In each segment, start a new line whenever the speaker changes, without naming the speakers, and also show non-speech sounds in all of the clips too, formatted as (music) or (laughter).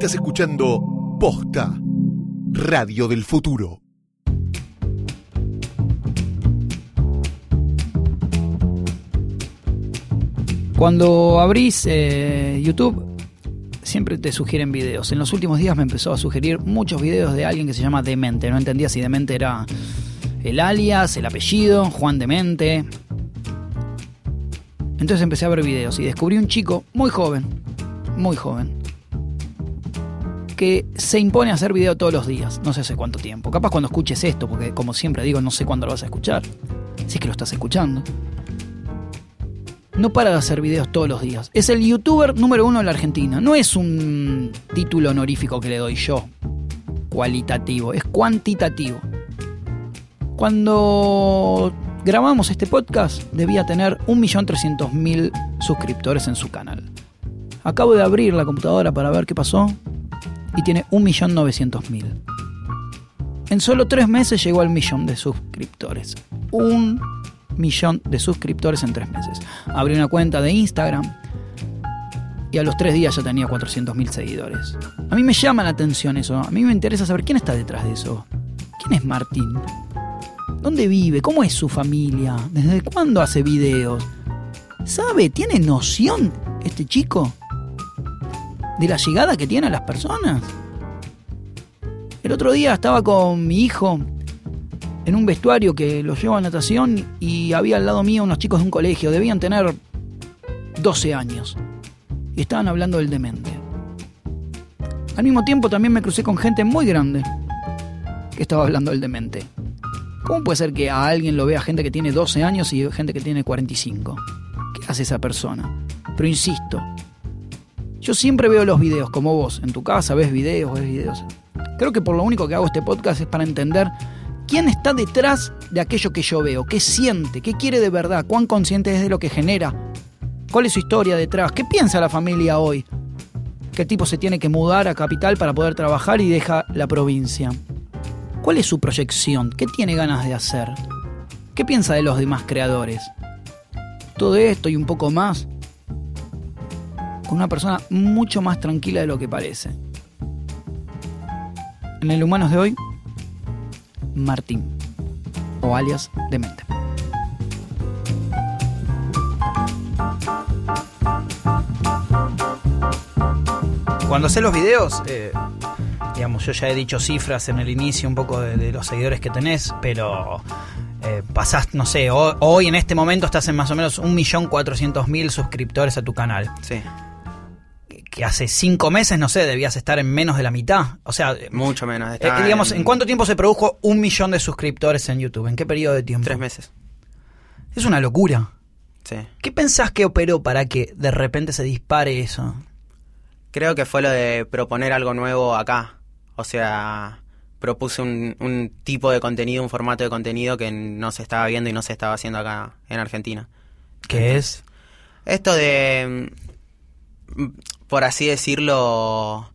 Estás escuchando Posta, Radio del Futuro.
Cuando abrís eh, YouTube, siempre te sugieren videos. En los últimos días me empezó a sugerir muchos videos de alguien que se llama Demente. No entendía si Demente era el alias, el apellido, Juan Demente. Entonces empecé a ver videos y descubrí un chico muy joven, muy joven, que se impone hacer video todos los días, no sé hace cuánto tiempo. Capaz cuando escuches esto, porque como siempre digo, no sé cuándo lo vas a escuchar, si es que lo estás escuchando. No para de hacer videos todos los días. Es el youtuber número uno en la Argentina. No es un título honorífico que le doy yo, cualitativo, es cuantitativo. Cuando grabamos este podcast debía tener 1.300.000 suscriptores en su canal. Acabo de abrir la computadora para ver qué pasó y tiene 1.900.000. En solo tres meses llegó al millón de suscriptores. Un millón de suscriptores en tres meses. Abrí una cuenta de Instagram y a los tres días ya tenía 400.000 seguidores. A mí me llama la atención eso. A mí me interesa saber quién está detrás de eso. ¿Quién es Martín? ¿Dónde vive? ¿Cómo es su familia? ¿Desde cuándo hace videos? ¿Sabe? ¿Tiene noción este chico? ¿De la llegada que tiene a las personas? El otro día estaba con mi hijo en un vestuario que lo lleva a natación y había al lado mío unos chicos de un colegio, debían tener 12 años. Y estaban hablando del demente. Al mismo tiempo también me crucé con gente muy grande que estaba hablando del demente. ¿Cómo puede ser que a alguien lo vea gente que tiene 12 años y gente que tiene 45? ¿Qué hace esa persona? Pero insisto, yo siempre veo los videos, como vos, en tu casa ves videos, ves videos. Creo que por lo único que hago este podcast es para entender quién está detrás de aquello que yo veo, qué siente, qué quiere de verdad, cuán consciente es de lo que genera, cuál es su historia detrás, qué piensa la familia hoy, el tipo se tiene que mudar a capital para poder trabajar y deja la provincia. ¿Cuál es su proyección? ¿Qué tiene ganas de hacer? ¿Qué piensa de los demás creadores? Todo esto y un poco más con una persona mucho más tranquila de lo que parece. En el Humanos de hoy, Martín, o alias Demente. Cuando haces los videos, eh, digamos, yo ya he dicho cifras en el inicio un poco de, de los seguidores que tenés, pero eh, pasás, no sé, hoy, hoy, en este momento estás en más o menos 1.400.000 suscriptores a tu canal.
Sí.
Que hace cinco meses, no sé, debías estar en menos de la mitad. O sea,
mucho menos.
Eh, digamos, en... ¿en cuánto tiempo se produjo un millón de suscriptores en YouTube? ¿En qué periodo de tiempo?
Tres meses.
Es una locura.
Sí.
¿Qué pensás que operó para que de repente se dispare eso?
Creo que fue lo de proponer algo nuevo acá. O sea, propuse un, un, tipo de contenido, un formato de contenido que no se estaba viendo y no se estaba haciendo acá en Argentina.
¿Qué es?
Esto de, por así decirlo,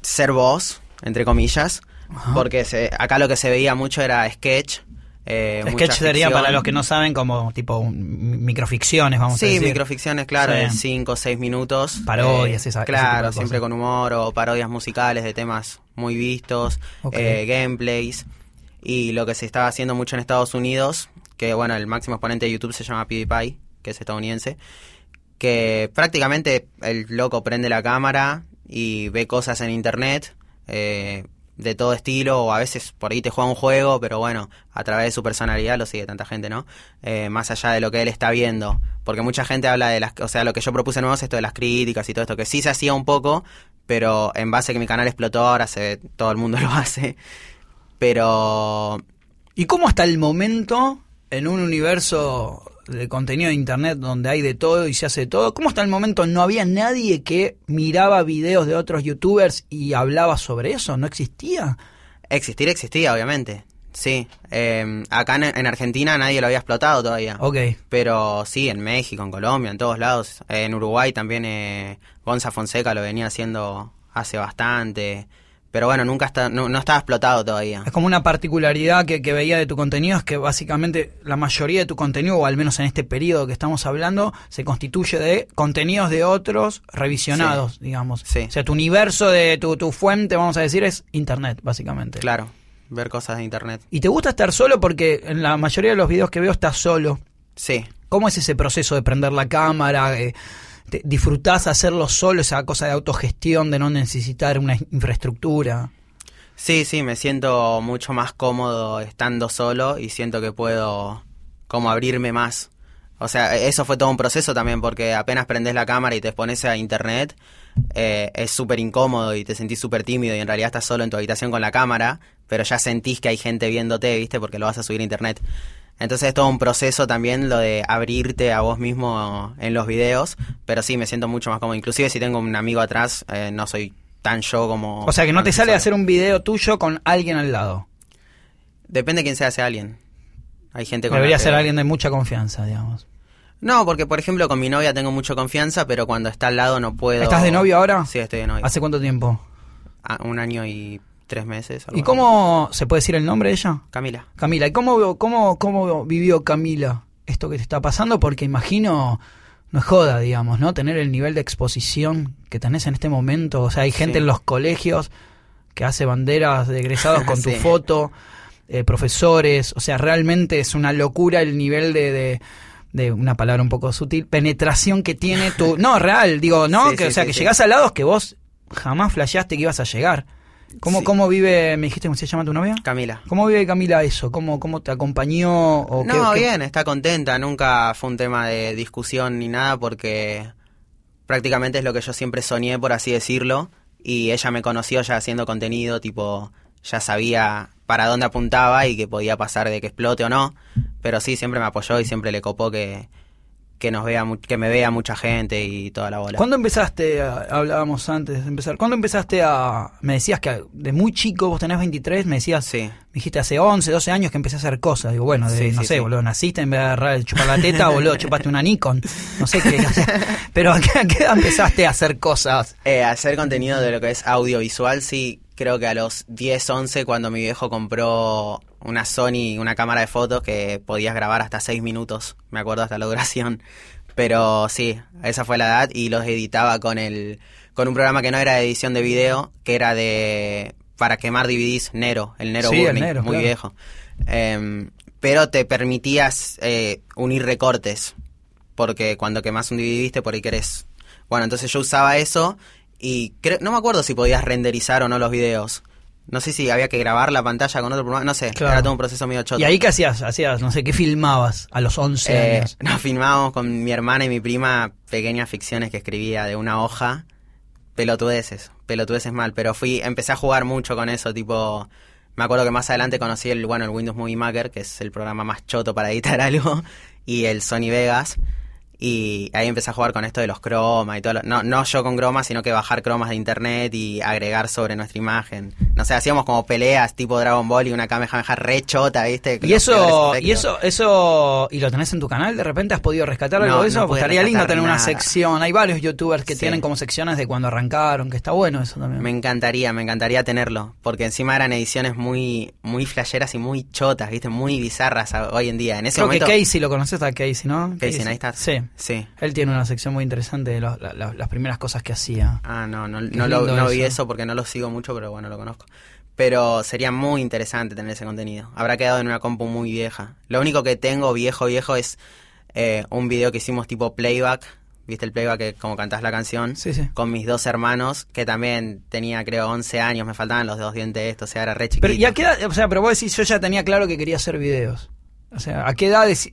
ser vos, entre comillas, Ajá. porque se, acá lo que se veía mucho era sketch.
Eh, sketch sería, para los que no saben, como tipo un, microficciones, vamos
sí,
a decir.
Sí, microficciones, claro, de 5 o 6 minutos.
Parodias,
eh,
esa
Claro, siempre con humor o parodias musicales de temas muy vistos,
Okay.
eh, gameplays. Y lo que se estaba haciendo mucho en Estados Unidos, que bueno, el máximo exponente de YouTube se llama PewDiePie, que es estadounidense, que prácticamente el loco prende la cámara y ve cosas en internet. Eh, de todo estilo, o a veces por ahí te juega un juego, pero bueno, a través de su personalidad lo sigue tanta gente, ¿no? Eh, más allá de lo que él está viendo. Porque mucha gente habla de las. O sea, lo que yo propuse nuevo es esto de las críticas y todo esto, que sí se hacía un poco, pero en base a que mi canal explotó, ahora se, todo el mundo (laughs) lo hace. Pero.
¿Y cómo hasta el momento, en un universo de contenido de internet donde hay de todo y se hace de todo, cómo hasta el momento no había nadie que miraba videos de otros youtubers y hablaba sobre eso? ¿No existía?
Existir existía, obviamente. Sí, eh, acá en, en, Argentina nadie lo había explotado todavía.
Ok.
Pero sí, en México, en Colombia, en todos lados. Eh, en Uruguay también eh, Gonza Fonseca lo venía haciendo hace bastante. Pero bueno, nunca está, no, no estaba explotado todavía.
Es como una particularidad que, que veía de tu contenido, es que básicamente la mayoría de tu contenido, o al menos en este periodo que estamos hablando, se constituye de contenidos de otros revisionados, digamos.
Sí.
O sea, tu universo de tu, tu fuente, vamos a decir, es Internet, básicamente.
Claro, ver cosas de internet.
¿Y te gusta estar solo? Porque en la mayoría de los videos que veo estás solo.
Sí,
¿Cómo es ese proceso de prender la cámara? Eh, ¿Disfrutás hacerlo solo, esa cosa de autogestión, de no necesitar una infraestructura?
sí, sí, me siento mucho más cómodo estando solo y siento que puedo como abrirme más. O sea, eso fue todo un proceso también porque apenas prendes la cámara y te pones a internet, eh, es súper incómodo y te sentís súper tímido y en realidad estás solo en tu habitación con la cámara, pero ya sentís que hay gente viéndote, ¿viste? Porque lo vas a subir a internet. Entonces es todo un proceso también lo de abrirte a vos mismo en los videos, pero sí, me siento mucho más cómodo. Inclusive si tengo un amigo atrás, eh, no soy tan yo como...
O sea, que no te sale hacer un video tuyo con alguien al lado.
Depende de quién sea ese alguien. Hay gente con la
Debería
que-
ser alguien de mucha confianza, digamos.
No, porque por ejemplo con mi novia tengo mucha confianza, pero cuando está al lado no puedo...
¿Estás de novio ahora?
Sí, estoy de novio.
¿Hace cuánto tiempo?
Ah, un año y tres meses. algo
¿Y
así.
cómo se puede decir el nombre de ella?
Camila.
Camila. ¿Y cómo, cómo, cómo vivió Camila esto que te está pasando? Porque imagino, no es joda, digamos, ¿no? Tener el nivel de exposición que tenés en este momento. O sea, hay gente
Sí.
en los colegios que hace banderas de egresados (laughs) con tu
Sí.
foto, eh, profesores. O sea, realmente es una locura el nivel de... de de una palabra un poco sutil, penetración que tiene tu... (laughs) No, real, digo, ¿no?
Sí,
que,
sí,
o sea,
sí,
que llegás a lados que vos jamás flasheaste que ibas a llegar. ¿Cómo,
Sí.
¿Cómo vive, me dijiste cómo se llama tu novia?
Camila.
¿Cómo vive Camila eso? ¿Cómo, cómo te acompañó? O
No,
qué-
bien, está contenta. Nunca fue un tema de discusión ni nada porque prácticamente es lo que yo siempre soñé, por así decirlo. Y ella me conoció ya haciendo contenido, tipo, ya sabía para dónde apuntaba y que podía pasar de que explote o no. Pero sí, siempre me apoyó y siempre le copó que, que nos vea, que me vea mucha gente y toda la bola.
¿Cuándo empezaste, a- hablábamos antes de empezar, ¿cuándo empezaste a, me decías que de muy chico, vos tenés 23, me decías,
Sí.
me dijiste hace 11, 12 años que empecé a hacer cosas, digo, bueno, de,
Sí,
no
sí,
sé,
sí.
boludo, naciste en vez de agarrar el chupar la teta, boludo, (laughs) chupaste una Nikon, no sé qué, o (laughs) sea, pero ¿a qué, a qué edad empezaste a hacer cosas?
Eh, hacer contenido de lo que es audiovisual, sí, creo que a los 10, 11, cuando mi viejo compró una Sony, una cámara de fotos que podías grabar hasta 6 minutos, me acuerdo hasta la (laughs) duración. Pero sí, esa fue la edad y los editaba con el con un programa que no era de edición de video, que era de para quemar DVDs, Nero, el Nero
Sí, el
Burning,
Nero,
muy
claro.
viejo. Em, pero te permitías eh, unir recortes, porque cuando quemas un DVD, viste, por ahí querés... Bueno, entonces yo usaba eso y no me acuerdo si podías renderizar o no los videos. No sé si había que grabar la pantalla con otro programa, no sé,
Claro.
era todo un proceso medio choto.
¿Y ahí qué hacías? Hacías, no sé, ¿qué filmabas a los 11
Eh,
años? (laughs)
nos filmábamos con mi hermana y mi prima pequeñas ficciones que escribía de una hoja. Pelotudeces, pelotudeces mal, pero fui, empecé a jugar mucho con eso, tipo, me acuerdo que más adelante conocí el, bueno, el Windows Movie Maker, que es el programa más choto para editar (laughs) algo, y el Sony Vegas, y ahí empecé a jugar con esto de los cromas y todo, lo- no, no yo con cromas, sino que bajar cromas de internet y agregar sobre nuestra imagen. No sé, hacíamos como peleas tipo Dragon Ball y una Kamehameha re chota, ¿viste? Con
Y eso, y eso, eso, y lo tenés en tu canal, de repente has podido rescatar algo
No,
de eso,
no
Pues estaría lindo tener una sección. Hay varios youtubers que
Sí.
tienen como secciones de cuando arrancaron, que está bueno eso también.
Me encantaría, me encantaría tenerlo, porque encima eran ediciones muy, muy flasheras y muy chotas, viste, muy bizarras hoy en día. En ese
Creo
momento,
que Casey lo conoces a Casey, ¿no?
Casey Neistat.
Sí.
Sí.
Él tiene una sección muy interesante de la- la- las primeras cosas que hacía.
Ah, no, no, no, lo, vi
eso.
porque no lo sigo mucho, pero bueno, lo conozco. Pero sería muy interesante tener ese contenido. Habrá quedado en una compu muy vieja. Lo único que tengo viejo, viejo es eh, un video que hicimos tipo playback. ¿Viste el playback que como cantás la canción?
Sí, sí.
Con mis dos hermanos, que también tenía creo 11 años, me faltaban los dos dientes estos, o sea, era re chiquito.
Pero, ¿y a qué edad? O sea, pero vos decís, yo ya tenía claro que quería hacer videos. O sea, ¿a qué edad, deci-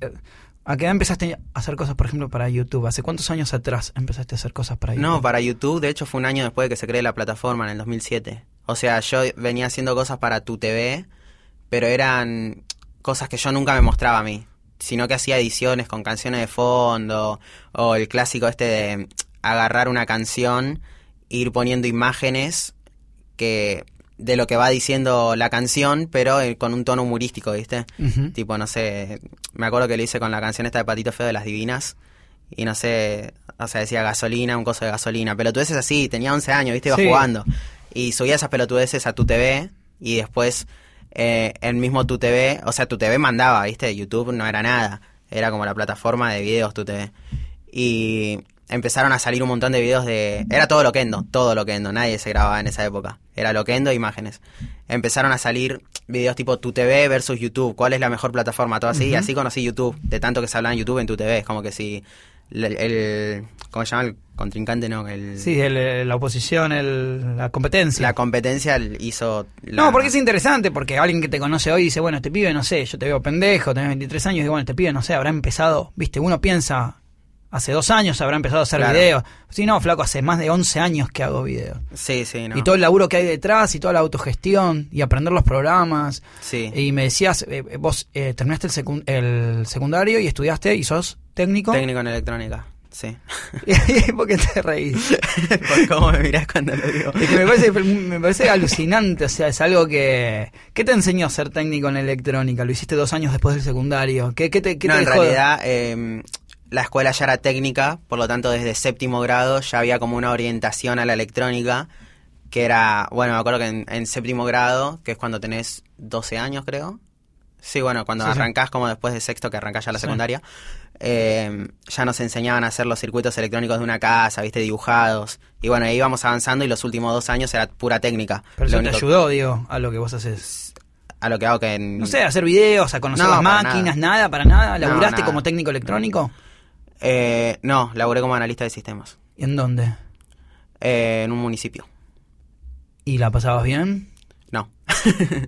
a qué edad empezaste a hacer cosas, por ejemplo, para YouTube? ¿Hace cuántos años atrás empezaste a hacer cosas para YouTube?
No, para YouTube, de hecho fue un año después de que se cree la plataforma, en el 2007. O sea, yo venía haciendo cosas para tu TV, pero eran cosas que yo nunca me mostraba a mí, sino que hacía ediciones con canciones de fondo, o el clásico este de agarrar una canción, ir poniendo imágenes que de lo que va diciendo la canción, pero eh, con un tono humorístico, ¿viste? Tipo, no sé, me acuerdo que lo hice con la canción esta de Patito Feo de las Divinas. Y no sé, o sea, decía gasolina, un coso de gasolina. Pero tú es así, tenía 11 años, viste, iba
Sí.
jugando. Y subía esas pelotudeces a tu TV y después eh, el mismo tu TV, o sea, tu TV mandaba, ¿viste? YouTube no era nada, era como la plataforma de videos tu TV. Y empezaron a salir un montón de videos de... Era todo Loquendo, todo Loquendo, nadie se grababa en esa época. Era Loquendo, imágenes. Empezaron a salir videos tipo tu TV versus YouTube, cuál es la mejor plataforma, todo así. Y así conocí YouTube, de tanto que se hablaba en YouTube en tu TV. Es como que si el... el ¿Cómo se llama? El contrincante, ¿no? El,
Sí, el- la oposición, el- la competencia.
La competencia hizo... la-
No, porque es interesante, porque alguien que te conoce hoy dice, bueno, este pibe, no sé, yo te veo pendejo, tenés 23 años, y digo, bueno, este pibe, no sé, habrá empezado, viste, uno piensa, hace dos años habrá empezado a hacer
Claro.
videos. Sí, no, flaco, hace más de 11 años que hago videos.
Sí, sí, no.
Y todo el laburo que hay detrás, y toda la autogestión, y aprender los programas.
Sí.
Y me decías, eh, vos eh, terminaste el, el secundario y estudiaste y sos técnico.
Técnico en electrónica, sí. (laughs)
¿Por qué te reís? (laughs)
Por cómo me mirás cuando lo digo.
Es que me parece, me parece alucinante, o sea, es algo que... ¿Qué te enseñó a ser técnico en electrónica? Lo hiciste dos años después del secundario. ¿Qué, qué te, qué
no,
te
en
dejó de-
realidad eh, la escuela ya era técnica, por lo tanto desde séptimo grado ya había como una orientación a la electrónica, que era, bueno, me acuerdo que en, en séptimo grado, que es cuando tenés 12 años creo, sí, bueno, cuando
Sí, sí.
arrancás como después de sexto, que arrancás ya la
Sí.
secundaria, eh, ya nos enseñaban a hacer los circuitos electrónicos de una casa, viste, dibujados, y bueno, ahí íbamos avanzando y los últimos dos años era pura técnica.
Pero
Lo
eso te ayudó, digo, a lo que vos haces.
A lo que hago que en...
No sé, a hacer videos, a conocer
No,
las máquinas, nada. para nada.
No,
¿Laburaste
nada.
como técnico electrónico?
Eh, no, laburé como analista de sistemas.
¿Y en dónde?
Eh, en un municipio.
¿Y la pasabas bien?
No.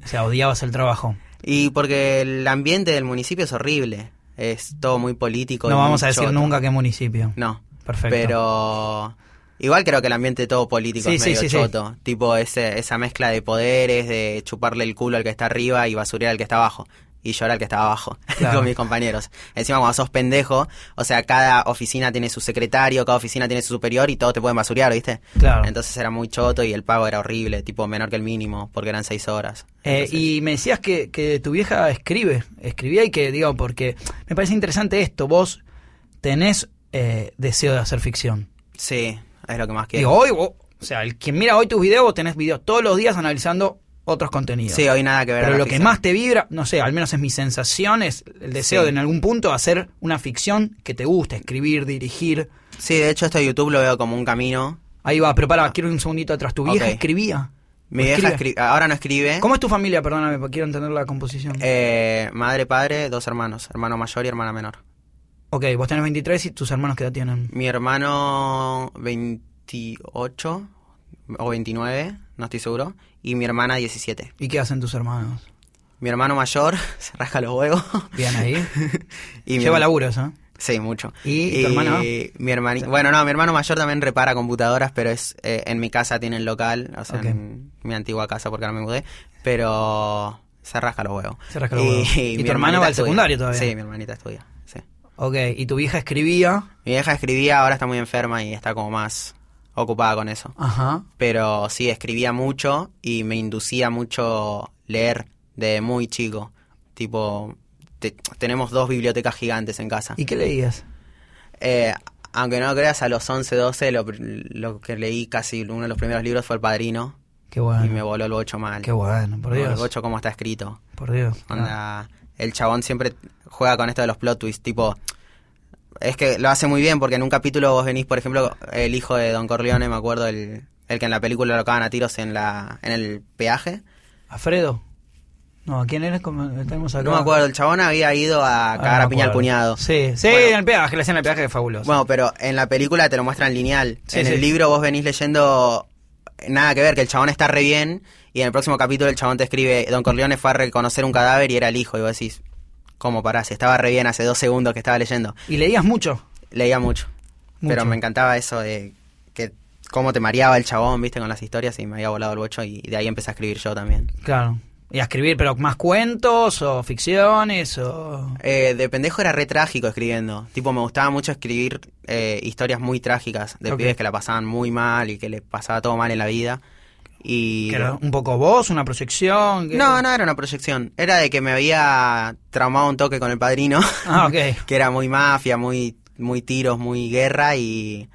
O sea, odiabas el trabajo.
y porque el ambiente del municipio es horrible. Es todo muy político.
No
y
vamos a decir
choto.
nunca qué municipio.
No.
Perfecto.
Pero igual creo que el ambiente todo político
Sí,
es
sí,
medio
sí, sí.
choto. Tipo ese, esa mezcla de poderes, de chuparle el culo al que está arriba y basurear al que está abajo. Y llorar al que está abajo (laughs)
Claro.
con mis compañeros. Encima cuando sos pendejo, o sea, cada oficina tiene su secretario, cada oficina tiene su superior y todos te pueden basurear, ¿viste?
Claro.
Entonces era muy choto y el pago era horrible, tipo menor que el mínimo, porque eran seis horas.
Eh, y me decías que, que tu vieja escribe, escribía y que, digo, porque me parece interesante esto, vos tenés eh, deseo de hacer ficción.
Sí, es lo que más quiero.
Digo, hoy, vos- o sea, el quien mira hoy tus videos, vos tenés videos todos los días analizando otros contenidos.
sí, hoy nada que ver.
Pero lo que más te vibra, no sé, al menos es mi sensación, es el deseo
Sí.
de en algún punto hacer una ficción que te guste, escribir, dirigir.
Sí, de hecho esto de YouTube lo veo como un camino.
Ahí va, pero para, quiero un segundito atrás. ¿Tu vieja escribía?
Mi
¿O
vieja
escribe?
ahora no escribe.
¿Cómo es tu familia? Perdóname, porque quiero entender la composición.
Eh, madre, padre, dos hermanos, hermano mayor y hermana menor.
ok, vos tenés 23 y tus hermanos qué edad tienen.
Mi hermano 28 o 29, no estoy seguro, y mi hermana 17.
¿Y qué hacen tus hermanos?
Mi hermano mayor (laughs) se rasca los huevos.
Bien ahí. (laughs)
y mi
Lleva
herma-
laburos, ¿eh?
Sí, mucho.
¿Y tu hermano?
Mi hermani- Bueno, no, mi hermano mayor también repara computadoras, pero es eh, en mi casa tiene el local, o sea, en mi antigua casa porque ahora me mudé, pero se rasca los huevos.
Se rasca los huevos. ¿Y
mi
tu
hermanita
va al secundario todavía?
Sí, mi hermanita estudia, sí.
Ok, y tu vieja escribía.
Mi vieja escribía, ahora está muy enferma y está como más ocupada con eso.
Ajá.
Pero sí, escribía mucho y me inducía mucho leer de muy chico. Tipo, te- tenemos dos bibliotecas gigantes en casa.
¿Y qué leías?
Eh, aunque no lo creas, a los 11, 12 lo, lo que leí casi uno de los primeros libros fue El Padrino.
Qué bueno.
Y me voló el bocho mal.
Qué bueno, por Dios.
El bocho cómo está escrito.
Por Dios.
Onda, el chabón siempre juega con esto de los plot twists, tipo... Es que lo hace muy bien porque en un capítulo vos venís, por ejemplo, el hijo de Don Corleone, me acuerdo, el, el que en la película lo cagan a tiros en la en el peaje.
¿Alfredo? No, ¿a quién eres? Como tenemos acá.
No me acuerdo, el chabón había ido a
Ah,
cagar
no
a piña al cuñado.
Sí, sí,
Bueno.
en el peaje, la escena del peaje es fabulosa.
Bueno, pero en la película te lo muestran lineal.
Sí,
en
sí.
el libro vos venís leyendo nada que ver, que el chabón está re bien y en el próximo capítulo el chabón te escribe, Don Corleone fue a reconocer un cadáver y era el hijo y vos decís, ¿cómo parás? Si estaba re bien hace dos segundos que estaba leyendo.
¿Y leías mucho?
Leía mucho,
Mucho.
pero me encantaba eso de que cómo te mareaba el chabón, viste, con las historias y me había volado el bocho y de ahí empecé a escribir yo también.
Claro. ¿Y a escribir, pero más cuentos o ficciones o...?
Eh, de pendejo era re trágico escribiendo. Tipo, me gustaba mucho escribir eh, historias muy trágicas de
Ok.
pibes que la pasaban muy mal y que les pasaba todo mal en la vida. Y.
¿Que era un poco vos, una proyección? ¿Qué-
No, no era una proyección. Era de que me había traumado un toque con el padrino,
Ah, ok. (laughs)
que era muy mafia, muy, muy tiros, muy guerra y.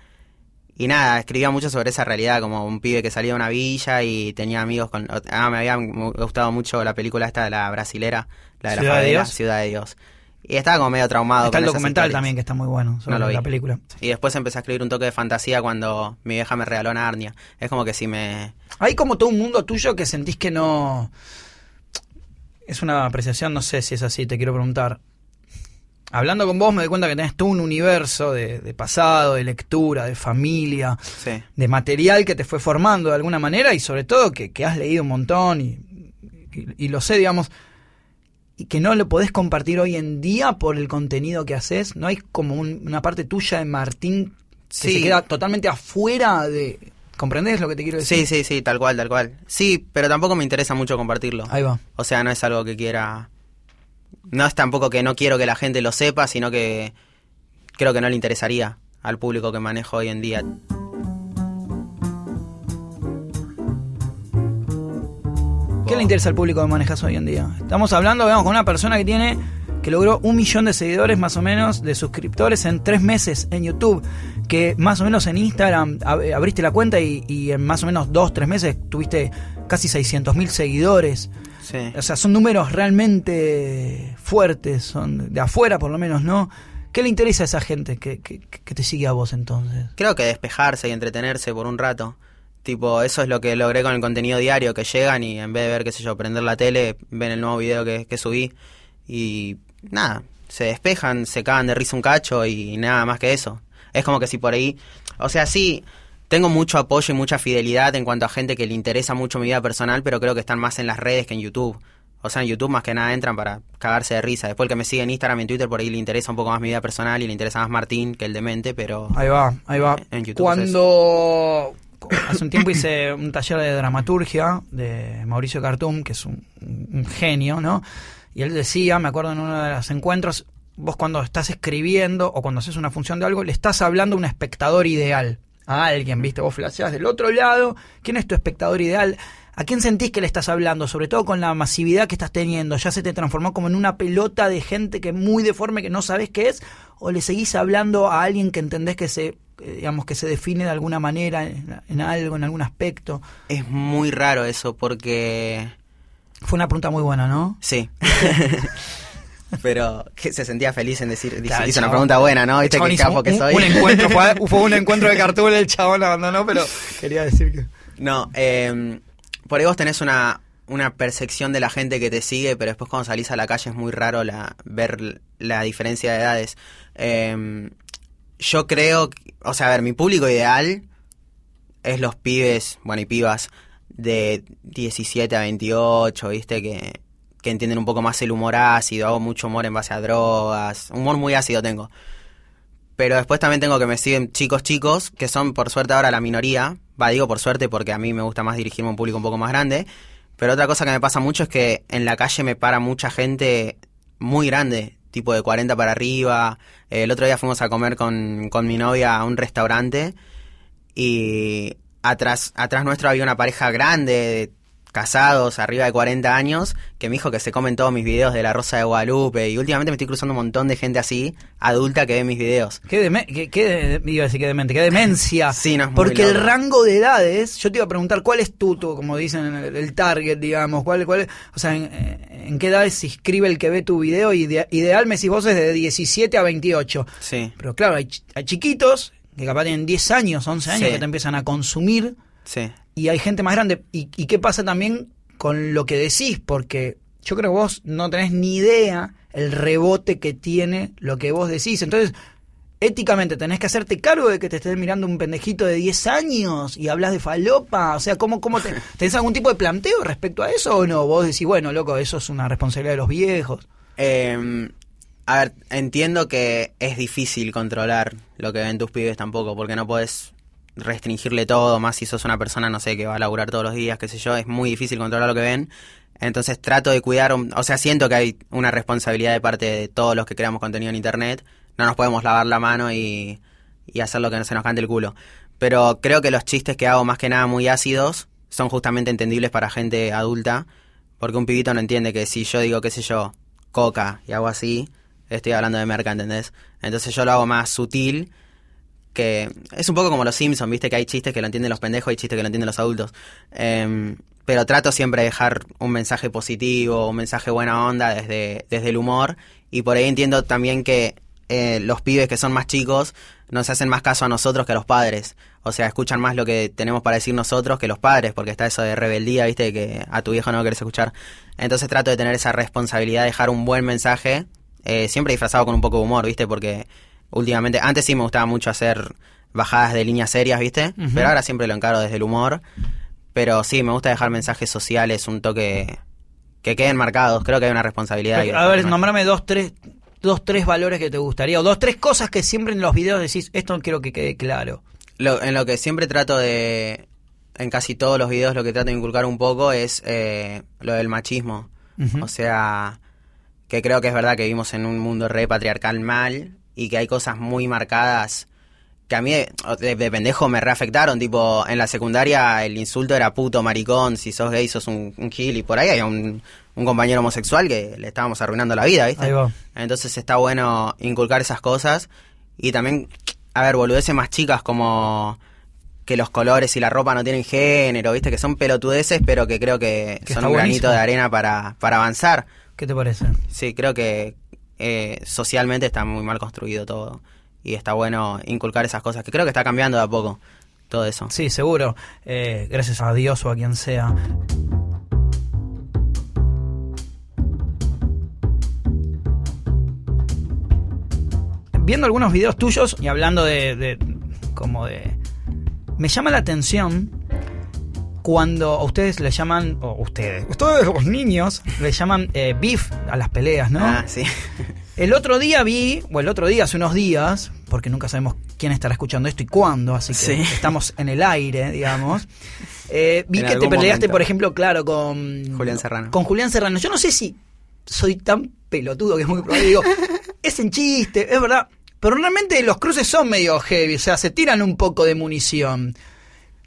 Y nada, escribía mucho sobre esa realidad, como un pibe que salía de una villa y tenía amigos con... Ah, me había gustado mucho la película esta de la brasilera, la de la
Ciudad de
favela,
Dios.
Ciudad de Dios. Y estaba como medio traumado.
Está el
con esas
documental también que está muy bueno sobre
No lo vi.
la película.
Y después empecé a escribir un toque de fantasía cuando mi vieja me regaló Narnia. Es como que si me...
Hay como todo un mundo tuyo que sentís que no. Es una apreciación, no sé si es así, te quiero preguntar. Hablando con vos me doy cuenta que tenés todo un universo de, de pasado, de lectura, de familia,
Sí.
de material que te fue formando de alguna manera y sobre todo que, que has leído un montón y, y- y lo sé, digamos, y que no lo podés compartir hoy en día por el contenido que haces. No hay como un- una parte tuya de Martín que
Sí.
se queda totalmente afuera de... ¿Comprendés lo que te quiero decir?
Sí, sí, sí, tal cual, tal cual. Sí, pero tampoco me interesa mucho compartirlo.
Ahí va.
O sea, no es algo que quiera... No es tampoco que no quiero que la gente lo sepa, sino que creo que no le interesaría al público que manejo hoy en día.
¿Qué le interesa al público que manejas hoy en día? Estamos hablando, veamos, con una persona que tiene que logró un millón de seguidores más o menos, de suscriptores en tres meses en YouTube, que más o menos en Instagram ab- abriste la cuenta y, y en más o menos dos, tres meses tuviste casi 600 mil seguidores.
Sí.
O sea, son números realmente fuertes, son de afuera por lo menos, ¿no? ¿Qué le interesa a esa gente que, que- que te sigue a vos entonces?
Creo que despejarse y entretenerse por un rato. Tipo, eso es lo que logré con el contenido diario, que llegan y en vez de ver, qué sé yo, prender la tele, ven el nuevo video que, que subí y nada, se despejan, se cagan de risa un cacho y nada más que eso. Es como que si por ahí, o sea, sí, tengo mucho apoyo y mucha fidelidad en cuanto a gente que le interesa mucho mi vida personal, pero creo que están más en las redes que en YouTube. O sea, en YouTube más que nada entran para cagarse de risa. Después el que me sigue en Instagram y en Twitter, por ahí le interesa un poco más mi vida personal y le interesa más Martín que el demente, pero...
Ahí va, ahí va.
En YouTube
Cuando hace un tiempo hice un taller de dramaturgia de Mauricio Cartum, que es un, un genio, ¿no? Y él decía, me acuerdo en uno de los encuentros, vos cuando estás escribiendo o cuando haces una función de algo, le estás hablando a un espectador ideal. A alguien, ¿viste? Vos flasheás del otro lado. ¿Quién es tu espectador ideal? ¿A quién sentís que le estás hablando? Sobre todo con la masividad que estás teniendo. ¿Ya se te transformó como en una pelota de gente que es muy deforme, que no sabés qué es? ¿O le seguís hablando a alguien que entendés que se, eh, digamos, que se define de alguna manera en, en algo, en algún aspecto?
Es muy raro eso porque...
Fue una pregunta muy buena, ¿no?
Sí. (laughs) Pero que se sentía feliz en decir, dice-
Claro,
hizo una pregunta buena, ¿no? Viste qué capo que soy.
un encuentro, fue, (laughs) fue un encuentro de cartoon, el chabón abandonó, pero quería decir que...
No, eh, por ahí vos tenés una, una percepción de la gente que te sigue, pero después cuando salís a la calle es muy raro la, ver la diferencia de edades. Eh, yo creo, o sea, a ver, mi público ideal es los pibes, bueno, y pibas de 17 a 28, ¿viste? Que, que entienden un poco más el humor ácido, hago mucho humor en base a drogas, humor muy ácido tengo. Pero después también tengo que me siguen chicos chicos, que son por suerte ahora la minoría. Va, digo por suerte porque a mí me gusta más dirigirme a un público un poco más grande. Pero otra cosa que me pasa mucho es que en la calle me para mucha gente muy grande, tipo de 40 para arriba. El otro día fuimos a comer con, con mi novia a un restaurante y atrás, atrás nuestro había una pareja grande, de casados, arriba de 40 años, que me dijo que se comen todos mis videos de La Rosa de Guadalupe y últimamente me estoy cruzando un montón de gente así, adulta, que ve mis videos.
Qué, deme- qué- qué de- iba a decir que demente, qué demencia. (laughs)
Sí, no, es muy
Porque el rango de edades, yo te iba a preguntar cuál es tu, tu, como dicen, el, el target, digamos, cuál, cuál es- o sea, en, en qué edades se inscribe el que ve tu video, Ide- ideal me decís vos es de 17 a 28.
Sí,
Pero claro, hay, hay chiquitos que capaz tienen 10 años, 11 años
Sí.
que te empiezan a consumir
sí.
y hay gente más grande. ¿Y, y qué pasa también con lo que decís? Porque yo creo que vos no tenés ni idea el rebote que tiene lo que vos decís. Entonces, éticamente tenés que hacerte cargo de que te estés mirando un pendejito de 10 años y hablas de falopa. O sea, ¿cómo, cómo te, (laughs) ¿tenés algún tipo de planteo respecto a eso o no? Vos decís, bueno, loco, eso es una responsabilidad de los viejos.
Eh, a ver, entiendo que es difícil controlar lo que ven tus pibes tampoco, porque no puedes restringirle todo, más si sos una persona, no sé, que va a laburar todos los días, qué sé yo, es muy difícil controlar lo que ven. Entonces trato de cuidar, o sea, siento que hay una responsabilidad de parte de todos los que creamos contenido en Internet. No nos podemos lavar la mano y, y hacer lo que se nos cante el culo. Pero creo que los chistes que hago más que nada muy ácidos son justamente entendibles para gente adulta, porque un pibito no entiende que si yo digo, qué sé yo, coca y hago así, estoy hablando de merca, ¿entendés? Entonces yo lo hago más sutil, que es un poco como los Simpsons, viste que hay chistes que lo entienden los pendejos y chistes que lo entienden los adultos. Em, pero trato siempre de dejar un mensaje positivo, un mensaje buena onda desde, desde el humor. Y por ahí entiendo también que eh, los pibes que son más chicos nos hacen más caso a nosotros que a los padres. O sea, escuchan más lo que tenemos para decir nosotros que los padres, porque está eso de rebeldía, viste, que a tu viejo no lo querés escuchar. Entonces trato de tener esa responsabilidad de dejar un buen mensaje, eh, siempre disfrazado con un poco de humor, viste, porque últimamente, antes sí me gustaba mucho hacer bajadas de líneas serias, viste, pero ahora siempre lo encaro desde el humor. Pero sí, me gusta dejar mensajes sociales, un toque que queden marcados. Creo que hay una responsabilidad. ahí.
A ver, nombrame dos, tres, dos, tres valores que te gustaría, o dos, tres cosas que siempre en los videos decís, esto quiero que quede claro.
Lo- en lo que siempre trato de, en casi todos los videos, lo que trato de inculcar un poco es eh, lo del machismo. O sea, que creo que es verdad que vivimos en un mundo re patriarcal mal y que hay cosas muy marcadas que a mí de, de- de pendejo me reafectaron. Tipo, en la secundaria el insulto era puto, maricón, si sos gay sos un, un gil y por ahí hay un, un compañero homosexual que le estábamos arruinando la vida, ¿viste?
Ahí va.
Entonces está bueno inculcar esas cosas y también, a ver, boludeces más chicas como que los colores y la ropa no tienen género, ¿viste? Que son pelotudeces, pero que creo que,
Que
son un granito de arena para, para avanzar.
¿Qué te parece?
Sí, creo que eh, socialmente está muy mal construido todo y está bueno inculcar esas cosas, que creo que está cambiando de a poco todo eso.
Sí, seguro. Eh, gracias a Dios o a quien sea. Viendo algunos videos tuyos y hablando de, de- como de... Me llama la atención cuando a ustedes le llaman, o ustedes, ustedes los niños, le llaman eh, beef a las peleas, ¿no?
Ah, sí.
El otro día vi, o el otro día, hace unos días, porque nunca sabemos quién estará escuchando esto y cuándo, así que
Sí.
estamos en el aire, digamos. Eh, vi
En
que te peleaste,
momento.
por ejemplo, claro, con
Julián Serrano.
Con Julián Serrano. Yo no sé si soy tan pelotudo que es muy probable. Digo, (laughs) es en chiste, es verdad. Pero realmente los cruces son medio heavy, o sea, se tiran un poco de munición.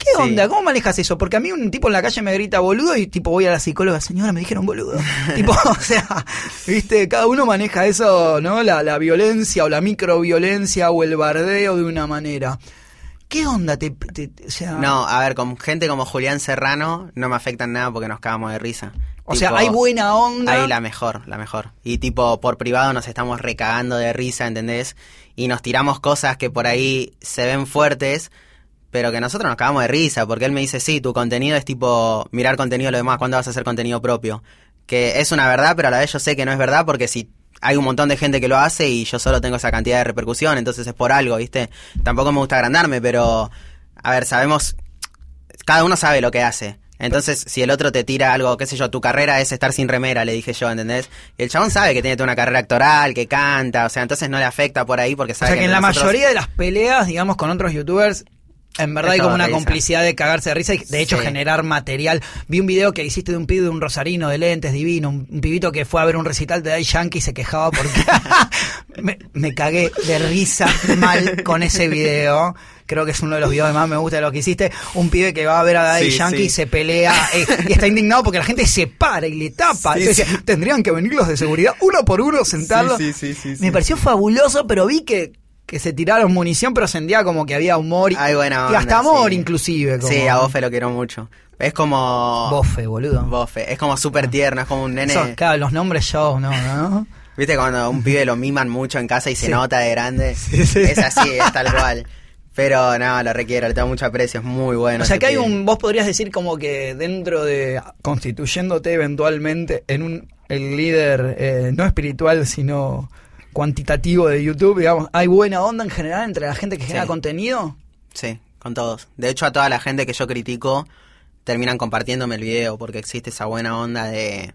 ¿Qué
Sí.
onda? ¿Cómo manejas eso? Porque a mí un tipo en la calle me grita boludo y tipo voy a la psicóloga, señora, me dijeron boludo. (laughs) tipo, o sea, viste, cada uno maneja eso, ¿no? La, la violencia o la microviolencia o el bardeo de una manera. ¿Qué onda? Te, te- te- o sea,
No, a ver, con gente como Julián Serrano no me afectan nada porque nos cagamos de risa.
o sea, hay buena onda.
Ahí la mejor, la mejor. Y tipo, por privado nos estamos recagando de risa, ¿entendés? Y nos tiramos cosas que por ahí se ven fuertes, pero que nosotros nos cagamos de risa, porque él me dice, sí, tu contenido es tipo mirar contenido de lo demás, ¿cuándo vas a hacer contenido propio? Que es una verdad, pero a la vez yo sé que no es verdad, porque si hay un montón de gente que lo hace y yo solo tengo esa cantidad de repercusión, entonces es por algo, ¿viste? Tampoco me gusta agrandarme, pero, a ver, sabemos, cada uno sabe lo que hace. Entonces, si el otro te tira algo, qué sé yo, tu carrera es estar sin remera, le dije yo, ¿entendés? Y el chabón sabe que tiene toda una carrera actoral, que canta, o sea, entonces no le afecta por ahí porque
O
sabe
sea que en la
nosotros-
mayoría de las peleas, digamos, con otros youtubers, en verdad hay como una complicidad de cagarse de risa y de hecho
Sí.
generar material. Vi un video que hiciste de un pibe de un rosarino de lentes divino, un, un pibito que fue a ver un recital de Daddy Yankee y se quejaba porque (laughs) me, me cagué de risa mal con ese video. Creo que es uno de los videos que más me gusta de lo que hiciste. Un pibe que va a ver a Daddy
Sí,
Yankee
sí.
y se pelea eh, y está indignado porque la gente se para y le tapa.
Sí,
Entonces, tendrían que venir los de seguridad uno por uno, sentarlos.
Sí, sí, sí, sí,
Me pareció fabuloso, pero vi que, que se tiraron munición, pero sentía como que había humor y,
Ay, buena
y
onda,
hasta amor
sí.
inclusive. Como,
Sí, a Bofe lo quiero mucho. Es como...
Bofe, boludo.
Bofe. Es como súper tierno, es como un nene...
Eso, claro, los nombres yo, no, no. (laughs)
¿Viste cuando un pibe lo miman mucho en casa y se
Sí.
nota de grande? (laughs)
Sí, sí.
Es así, es tal (laughs) cual. Pero no, lo requiero, le tengo mucho aprecio, es muy bueno.
O sea que hay un, vos podrías decir como que dentro de constituyéndote eventualmente en un el líder eh, no espiritual sino cuantitativo de YouTube, digamos, hay buena onda en general entre la gente que genera
Sí.
contenido.
Sí, con todos. De hecho, a toda la gente que yo critico terminan compartiéndome el video porque existe esa buena onda de...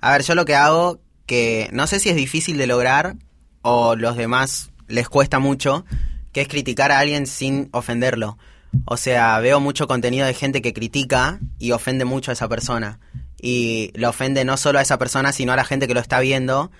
A ver, yo lo que hago, que no sé si es difícil de lograr o los demás les cuesta mucho, que es criticar a alguien sin ofenderlo. O sea, veo mucho contenido de gente que critica y ofende mucho a esa persona. Y lo ofende no solo a esa persona, sino a la gente que lo está viendo,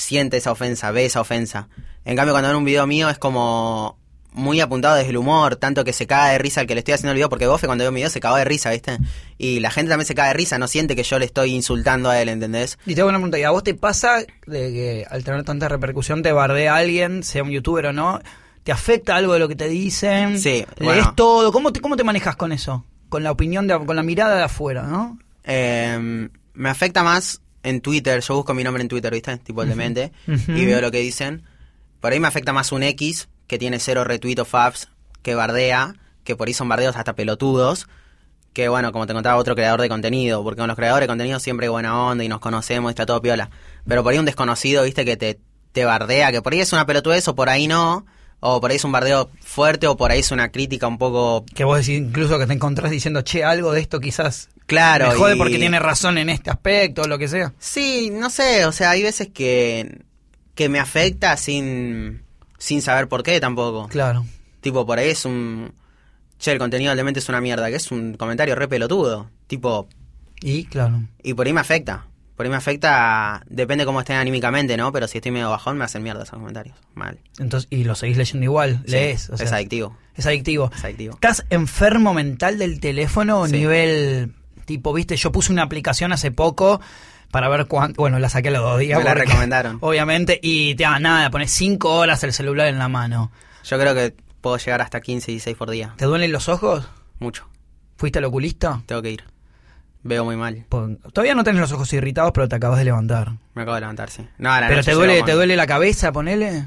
siente esa ofensa, ve esa ofensa. En cambio, cuando ven un video mío es como muy apuntado desde el humor, tanto que se caga de risa el que le estoy haciendo el video, porque Bofe cuando veo mi video se cagó de risa, ¿viste? Y la gente también se caga de risa, no siente que yo le estoy insultando a él, ¿entendés?
Y te hago una pregunta, ¿y a vos te pasa de que al tener tanta repercusión te bardea alguien, sea un youtuber o no? ¿Te afecta algo de lo que te dicen?
Sí,
¿Lees
bueno.
todo? ¿Cómo te, ¿Cómo te manejas con eso? Con la opinión, de, con la mirada de afuera, ¿no?
Eh, me afecta más en Twitter. Yo busco mi nombre en Twitter, ¿viste? Tipo el demente.
Ujú.
Y veo lo que dicen. Por ahí me afecta más un X que tiene cero retweet o faps que bardea. Que por ahí son bardeos hasta pelotudos. Que bueno, como te contaba, otro creador de contenido. Porque con los creadores de contenido siempre hay buena onda y nos conocemos y está todo piola. Pero por ahí un desconocido, ¿viste? Que te, te bardea. Que por ahí es una pelotudez o por ahí no. O por ahí es un bardeo fuerte o por ahí es una crítica un poco
Que vos decís incluso que te encontrás diciendo, che, algo de esto quizás
claro.
me jode
y-
porque tiene razón en este aspecto o lo que sea.
Sí, no sé, o sea, hay veces que, que me afecta sin, sin saber por qué tampoco.
Claro.
Tipo, por ahí es un... Che, el contenido del demente es una mierda, que es un comentario re pelotudo. Tipo,
Y claro.
y por ahí me afecta. Por ahí me afecta, depende cómo esté anímicamente, ¿no? Pero si estoy medio bajón me hacen mierda esos comentarios. Mal.
Entonces, y lo seguís leyendo igual,
Sí,
lees. o sea,
es adictivo.
Es adictivo.
Es adictivo.
¿Estás enfermo mental del teléfono
Sí.
nivel tipo, viste, yo puse una aplicación hace poco para ver cuánto, bueno, la saqué a los dos días.
Me la recomendaron. (laughs)
Obviamente, y te da nada, pones cinco horas el celular en la mano.
Yo creo que puedo llegar hasta 15 y 16 por día.
¿Te duelen los ojos?
Mucho.
¿Fuiste al oculista?
Tengo que ir. Veo muy mal.
Po- Todavía no tenés los ojos irritados, pero te acabas de levantar.
Me acabo de levantar, sí. No, a la
¿Pero
noche
te duele,
llego
te
con-
duele la cabeza, ponele?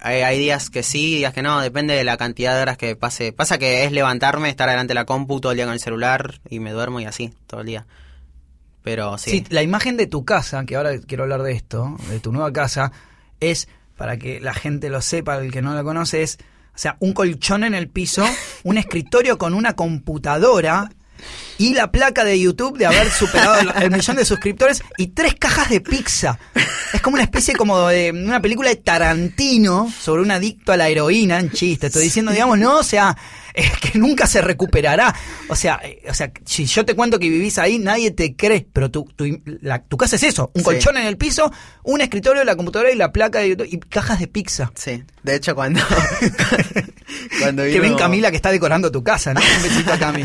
Hay, hay días que sí, días que no, depende de la cantidad de horas que pase. Pasa que es levantarme, estar delante de la compu todo el día con el celular y me duermo y así, todo el día. Pero sí.
Sí, la imagen de tu casa, que ahora quiero hablar de esto, de tu nueva casa, es, para que la gente lo sepa, el que no la conoce, es, o sea, un colchón en el piso, un escritorio con una computadora y la placa de YouTube de haber superado el, (laughs) el millón de suscriptores y tres cajas de pizza. Es como una especie como de una película de Tarantino sobre un adicto a la heroína, en chiste. Estoy diciendo, digamos, no, o sea, es que nunca se recuperará. O sea, eh, o sea, si yo te cuento que vivís ahí, nadie te cree, pero tu, tu, la- tu casa es eso, un
Sí.
colchón en el piso, un escritorio, la computadora y la placa de YouTube y cajas de pizza.
Sí. De hecho, cuando. (laughs) cuando
Que
vino,
ven Camila que está decorando tu casa, ¿no? Un besito a Cami.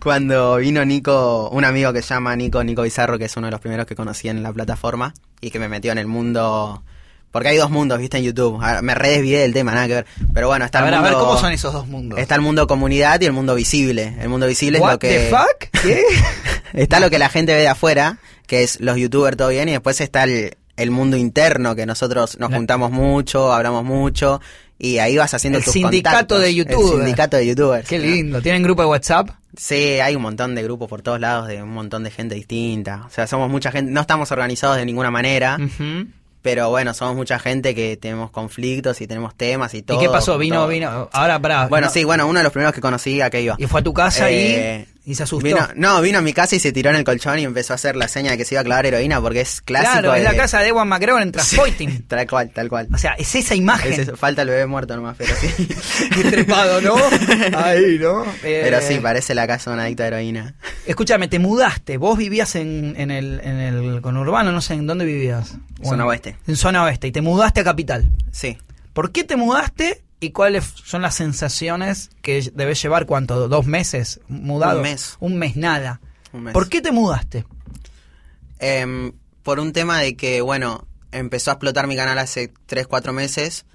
Cuando vino Nico, un amigo que se llama Nico, Nico Bizarro, que es uno de los primeros que conocí en la plataforma y que me metió en el mundo. Porque hay dos mundos, viste, en YouTube. Ahora, me redesvié del tema, nada que ver. Pero bueno, está
A
el
ver, a
mundo.
ver, ¿cómo son esos dos mundos?
Está el mundo comunidad y el mundo visible. El mundo visible es lo que.
the fuck? ¿Qué? (laughs)
Está lo que la gente ve de afuera, que es los youtubers todo bien, y después está el, el mundo interno, que nosotros nos juntamos mucho, hablamos mucho, y ahí vas haciendo
El
tus
sindicato
contactos.
de
El
youtubers.
sindicato de youtubers.
Qué lindo. ¿Tienen grupo de WhatsApp?
Sí, hay un montón de grupos por todos lados, de un montón de gente distinta. O sea, somos mucha gente, no estamos organizados de ninguna manera,
Ujú.
Pero bueno, somos mucha gente que tenemos conflictos y tenemos temas y
¿Y
todo.
qué pasó? Vino,
todo.
vino. Ahora, pará.
Bueno,
no-
sí, bueno, uno de los primeros que conocí, ¿a qué iba?
Y fue a tu casa
Eh,
y, se asustó.
Vino, no, vino a mi casa y se tiró en el colchón y empezó a hacer la seña de que se iba a clavar heroína porque es clásico.
claro, es la casa de Ewan McGregor en Transporting. (laughs)
Tal cual, tal cual.
O sea, es esa imagen.
Es eso, falta el bebé muerto nomás, pero sí. (laughs)
Trepado, ¿no? (laughs) Ahí, ¿no? Eh,
pero sí, parece la casa de un adicto a heroína.
Escúchame, te mudaste. Vos vivías en, en, el, en el conurbano, no sé, ¿en dónde vivías?
Zona oeste.
En zona oeste. Y te mudaste a Capital.
Sí.
¿Por qué te mudaste y cuáles son las sensaciones que debes llevar? ¿Cuánto? ¿Dos meses mudado?
Un mes.
Un mes, nada.
Un mes.
¿Por qué te mudaste?
Em, por un tema de que, bueno, empezó a explotar mi canal hace 3, 4 meses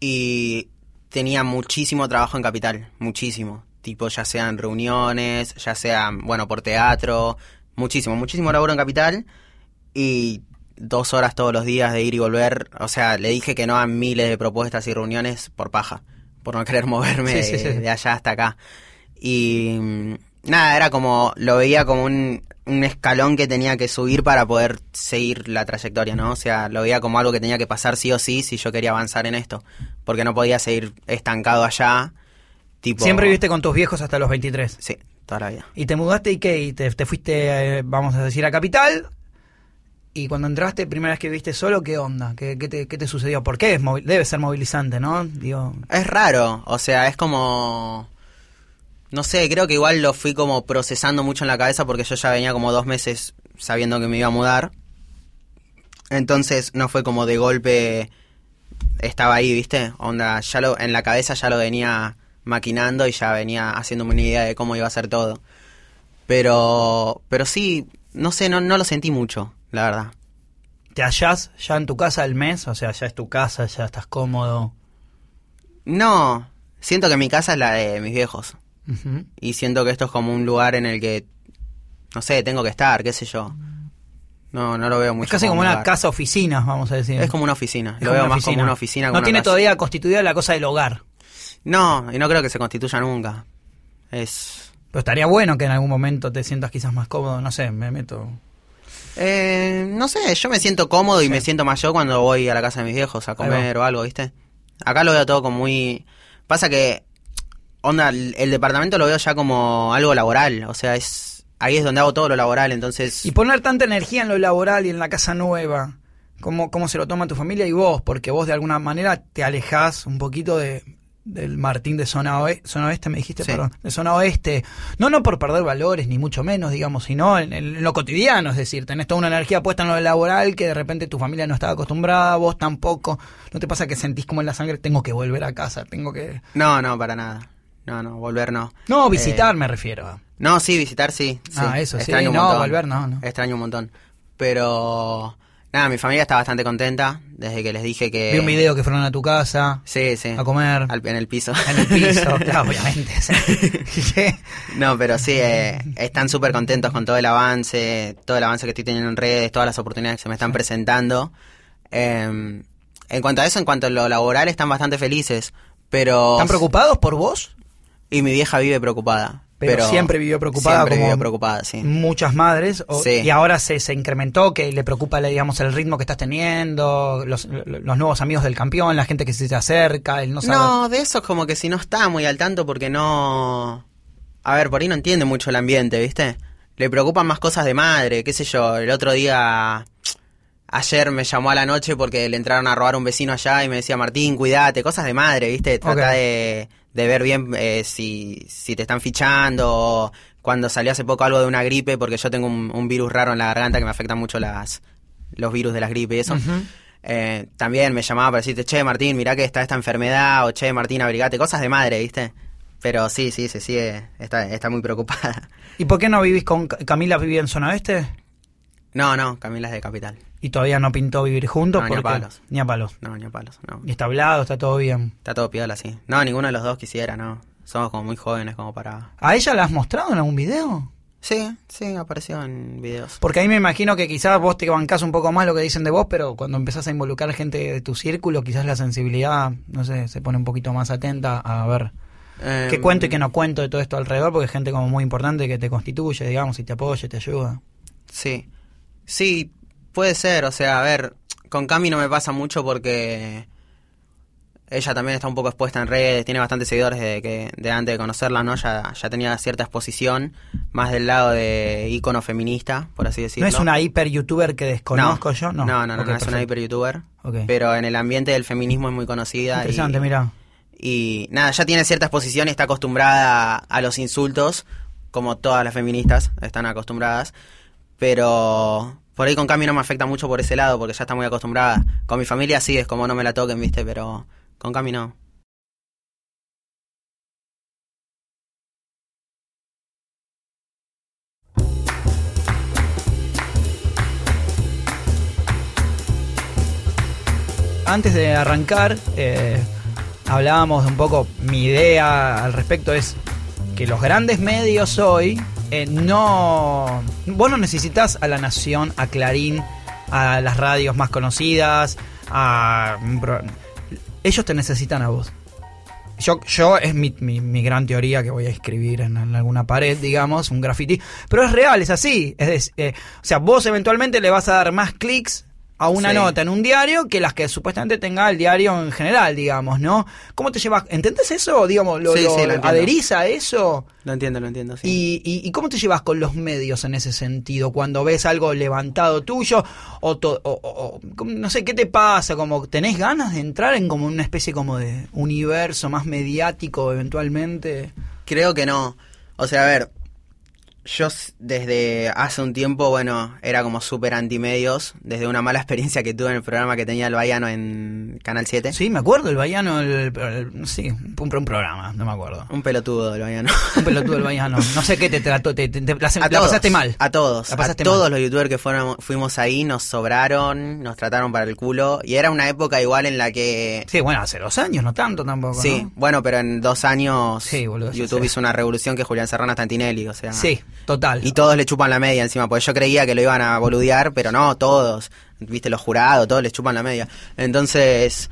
y tenía muchísimo trabajo en Capital, muchísimo. Tipo, ya sean reuniones, ya sean, bueno, por teatro, muchísimo, muchísimo laburo en Capital y dos horas todos los días de ir y volver. O sea, le dije que no a miles de propuestas y reuniones por paja, por no (laughs) querer moverme
Sí, sí,
de,
sí.
de allá hasta acá. Y mm, nada, era como, lo veía como un, un escalón que tenía que subir para poder seguir la trayectoria, ¿no? O sea, lo veía como algo que tenía que pasar sí o sí si yo quería avanzar en esto. Porque no podía seguir estancado allá. Tipo,
Siempre viviste con tus viejos hasta los 23.
Sí, toda la vida.
¿Y te mudaste y qué? ¿Y te, te fuiste, eh, vamos a decir, a Capital? Y cuando entraste, primera vez que viviste solo, ¿qué onda? ¿Qué, te, qué te sucedió? ¿Por qué? Es debe ser movilizante, ¿no? Digo,
Es raro, o sea, es como... No sé, creo que igual lo fui como procesando mucho en la cabeza porque yo ya venía como dos meses sabiendo que me iba a mudar. Entonces no fue como de golpe estaba ahí, ¿viste? Onda, ya lo, en la cabeza ya lo venía maquinando y ya venía haciéndome una idea de cómo iba a ser todo. Pero, pero sí, no sé, no, no lo sentí mucho, la verdad.
¿te hallás ya en tu casa el mes? O sea, ya es tu casa, ya estás cómodo.
No, siento que mi casa es la de mis viejos. Y siento que esto es como un lugar en el que, no sé, tengo que estar, qué sé yo. No, no lo veo mucho.
Es casi como
un
una casa oficina, vamos a decir.
Es como una oficina.
Es
lo veo más como una oficina.
No tiene todavía constituida la cosa del hogar.
No, y no creo que se constituya nunca. Es...
Pero estaría bueno que en algún momento te sientas quizás más cómodo, no sé, me meto.
Eh, no sé, yo me siento cómodo y me siento más yo cuando voy a la casa de mis viejos a comer o algo, ¿viste? Acá lo veo todo como muy... Pasa que, onda, el, el departamento lo veo ya como algo laboral, o sea, es ahí es donde hago todo lo laboral, entonces...
Y poner tanta energía en lo laboral y en la casa nueva, ¿cómo, cómo se lo toma tu familia y vos? Porque vos de alguna manera te alejás un poquito de, del Martín de zona, oe- zona oeste, me dijiste,
Sí.
perdón, de zona oeste. No, no por perder valores, ni mucho menos, digamos, sino en, en lo cotidiano, es decir, tenés toda una energía puesta en lo laboral que de repente tu familia no estaba acostumbrada, vos tampoco. ¿No te pasa que sentís como en la sangre, tengo que volver a casa, tengo que...
No, no, para nada. No, no, volver no.
No, visitar
Eh,
me refiero.
No, sí, visitar sí. sí.
Ah, eso sí,
Extraño un
no,
montón.
volver no, no.
Extraño un montón. Pero... Nada, mi familia está bastante contenta desde que les dije que...
Vi un video que fueron a tu casa
Sí, sí.
a comer
Al- en el piso.
en el piso, (laughs) claro, obviamente. (laughs)
No, pero sí, eh, están súper contentos con todo el avance, todo el avance que estoy teniendo en redes, todas las oportunidades que se me están presentando. Eh, en cuanto a eso, en cuanto a lo laboral, están bastante felices, pero...
¿Están preocupados por vos?
Y mi vieja vive preocupada.
Pero,
Pero,
siempre vivió preocupada
Siempre
como
vivió preocupada, sí.
muchas madres o-
Sí.
y ahora se, se incrementó que le preocupa digamos el ritmo que estás teniendo los, los nuevos amigos del campeón la gente que se te acerca el no saber
No, de eso es como que si no está muy al tanto porque no... A ver, por ahí no entiende mucho el ambiente, ¿viste? Le preocupan más cosas de madre, qué sé yo. El otro día... Ayer me llamó a la noche porque le entraron a robar un vecino allá y me decía, Martín, cuídate, cosas de madre, ¿viste? Trata de, de ver bien eh, si, si te están fichando. o Cuando salió hace poco algo de una gripe, porque yo tengo un, un virus raro en la garganta que me afecta mucho las, los virus de las gripes y eso. Eh, también me llamaba para decirte, che, Martín, mirá que está esta enfermedad, o che, Martín, abrigate, cosas de madre, ¿viste? Pero sí, sí, se sigue, está, está muy preocupada.
y por qué no vivís con Ca- Camila vivía en zona oeste
No, no, Camila es de Capital.
y todavía no pintó vivir juntos
No, ni a palos.
ni a palos
No, ni a palos, no.
y está hablado está todo bien
Está todo piola, sí. No, ninguno de los dos quisiera, no. Somos como muy jóvenes como para...
a ella la has mostrado en algún video
Sí, sí, apareció en videos.
Porque ahí me imagino que quizás vos te bancás un poco más lo que dicen de vos, pero cuando empezás a involucrar gente de tu círculo, quizás la sensibilidad, no sé, se pone un poquito más atenta a ver
Eh,
qué cuento y qué no cuento de todo esto alrededor, porque es gente como muy importante que te constituye, digamos, y te apoya, te ayuda.
Sí. Sí, puede ser. O sea, a ver, con Cami no me pasa mucho porque ella también está un poco expuesta en redes, tiene bastantes seguidores de que de antes de conocerla, ¿no? Ya, ya tenía cierta exposición, más del lado de ícono feminista, por así decirlo.
¿No es una hiper youtuber que desconozco yo? No,
No, no, no, no es una hiper youtuber.
Ok.
Pero en el ambiente del feminismo es muy conocida. y-
Interesante, mira.
Y nada, ya tiene cierta exposición y está acostumbrada a los insultos, como todas las feministas están acostumbradas. Pero por ahí con Cami no me afecta mucho por ese lado, porque ya está muy acostumbrada. Con mi familia sí, es como no me la toquen, viste, pero con Cami no.
Antes de arrancar, eh, hablábamos un poco, mi idea al respecto es que los grandes medios hoy eh, no... Vos no necesitas a La Nación, a Clarín, a las radios más conocidas, a... Ellos te necesitan a vos. Yo, yo es mi, mi- gran teoría que voy a escribir en, alguna pared, digamos, un graffiti. Pero es real, es así. Es, eh, o sea, vos eventualmente le vas a dar más clics a una
Sí.
nota en un diario que las que supuestamente tenga el diario en general, digamos, ¿no? ¿Cómo te llevas? ¿Entendés eso? Digamos, ¿lo,
Sí,
lo-
sí, lo entiendo.
adherís a eso?
Lo entiendo, lo entiendo, sí.
¿Y, y, y cómo te llevas con los medios en ese sentido? Cuando ves algo levantado tuyo, o, to- o- o- o- no sé, ¿qué te pasa? Como ¿Tenés ganas de entrar en como una especie como de universo más mediático eventualmente?
Creo que no. O sea, a ver, yo desde hace un tiempo, bueno, era como súper antimedios, desde una mala (laughs) experiencia que tuve en el programa que tenía el Baiano en Canal 7.
Sí, me acuerdo, el Baiano, el, el- sí, un, un programa, no me acuerdo.
Un pelotudo el Baiano.
Un pelotudo del Baiano. (laughs) No sé qué te trató, te, te- te- la,
A
la
todos,
pasaste mal.
A todos.
La
A
pasaste
todos
mal.
los youtubers que fueron, fuimos ahí nos sobraron, nos trataron para el culo. Y era una época igual en la que...
Sí, bueno, hace dos años, no tanto tampoco.
Sí,
¿no?
bueno, pero en dos años
Sí, boludo,
YouTube
sí.
hizo una revolución que Julián Serrano está en Tinelli, o sea...
Sí, total.
Y todos le chupan la media encima, porque yo creía que lo iban a boludear, pero no, todos. Viste, los jurados, todos les chupan la media. Entonces,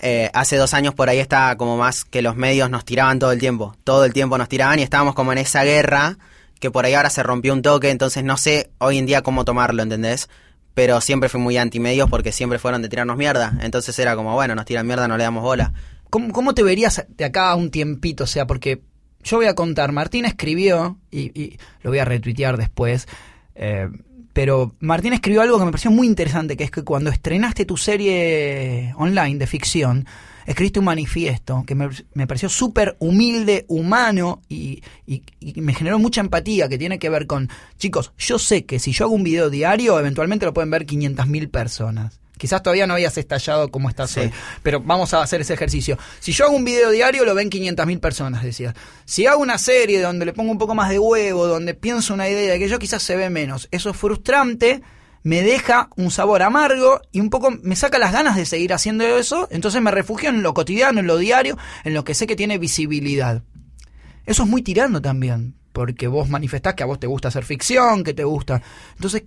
eh, hace dos años por ahí estaba como más que los medios nos tiraban todo el tiempo. Todo el tiempo nos tiraban y estábamos como en esa guerra que por ahí ahora se rompió un toque, entonces no sé hoy en día cómo tomarlo, ¿entendés? Pero siempre fui muy anti-medios porque siempre fueron de tirarnos mierda. Entonces era como, bueno, nos tiran mierda, no le damos bola.
¿Cómo, cómo te verías de acá a un tiempito? O sea, porque yo voy a contar, Martín escribió, y, lo voy a retuitear después, eh, pero Martín escribió algo que me pareció muy interesante, que es que cuando estrenaste tu serie online de ficción, escribiste un manifiesto que me, pareció súper humilde, humano y, y- y me generó mucha empatía que tiene que ver con, chicos, yo sé que si yo hago un video diario, eventualmente lo pueden ver 500.000 personas. Quizás todavía no habías estallado como estás
Sí.
hoy, pero vamos a hacer ese ejercicio. Si yo hago un video diario, lo ven 500.000 personas, decías. Si hago una serie donde le pongo un poco más de huevo, donde pienso una idea que yo quizás se ve menos, eso es frustrante, me deja un sabor amargo y un poco me saca las ganas de seguir haciendo eso, entonces me refugio en lo cotidiano, en lo diario, en lo que sé que tiene visibilidad. Eso es muy tirando también, porque vos manifestás que a vos te gusta hacer ficción, que te gusta. Entonces,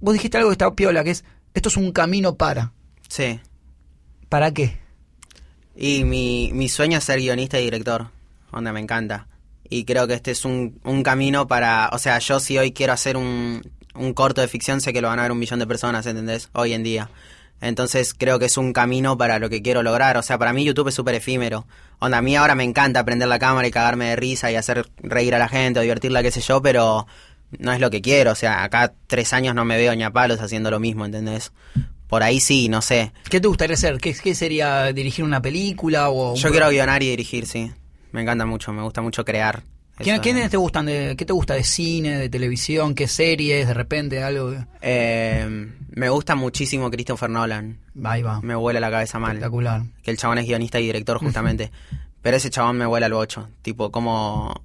vos dijiste algo que está piola, que es, esto es un camino para.
Sí.
¿Para qué?
Y mi, mi sueño es ser guionista y director, donde me encanta. Y creo que este es un, un camino para... O sea, yo si hoy quiero hacer un, un corto de ficción, sé que lo van a ver un millón de personas, ¿entendés? Hoy en día. Entonces creo que es un camino para lo que quiero lograr. O sea, para mí YouTube es súper efímero. Onda, a mí ahora me encanta prender la cámara y cagarme de risa y hacer reír a la gente o divertirla, qué sé yo, pero no es lo que quiero. O sea, acá tres años no me veo ni a palos haciendo lo mismo, ¿entendés? Por ahí sí, no sé.
¿Qué te gustaría hacer? ¿Qué, qué sería dirigir una película o un
Yo quiero guionar y dirigir, sí. Me encanta mucho, me gusta mucho crear.
¿Quién-
Eso.
¿Quiénes te gustan? De, ¿Qué te gusta de cine, de televisión? ¿Qué series? De repente algo.
Eh, me gusta muchísimo Christopher Nolan.
Ahí va.
Me vuela la cabeza mal.
Espectacular.
Que el chabón es guionista y director justamente. (laughs) Pero ese chabón me vuela el bocho. Tipo, cómo...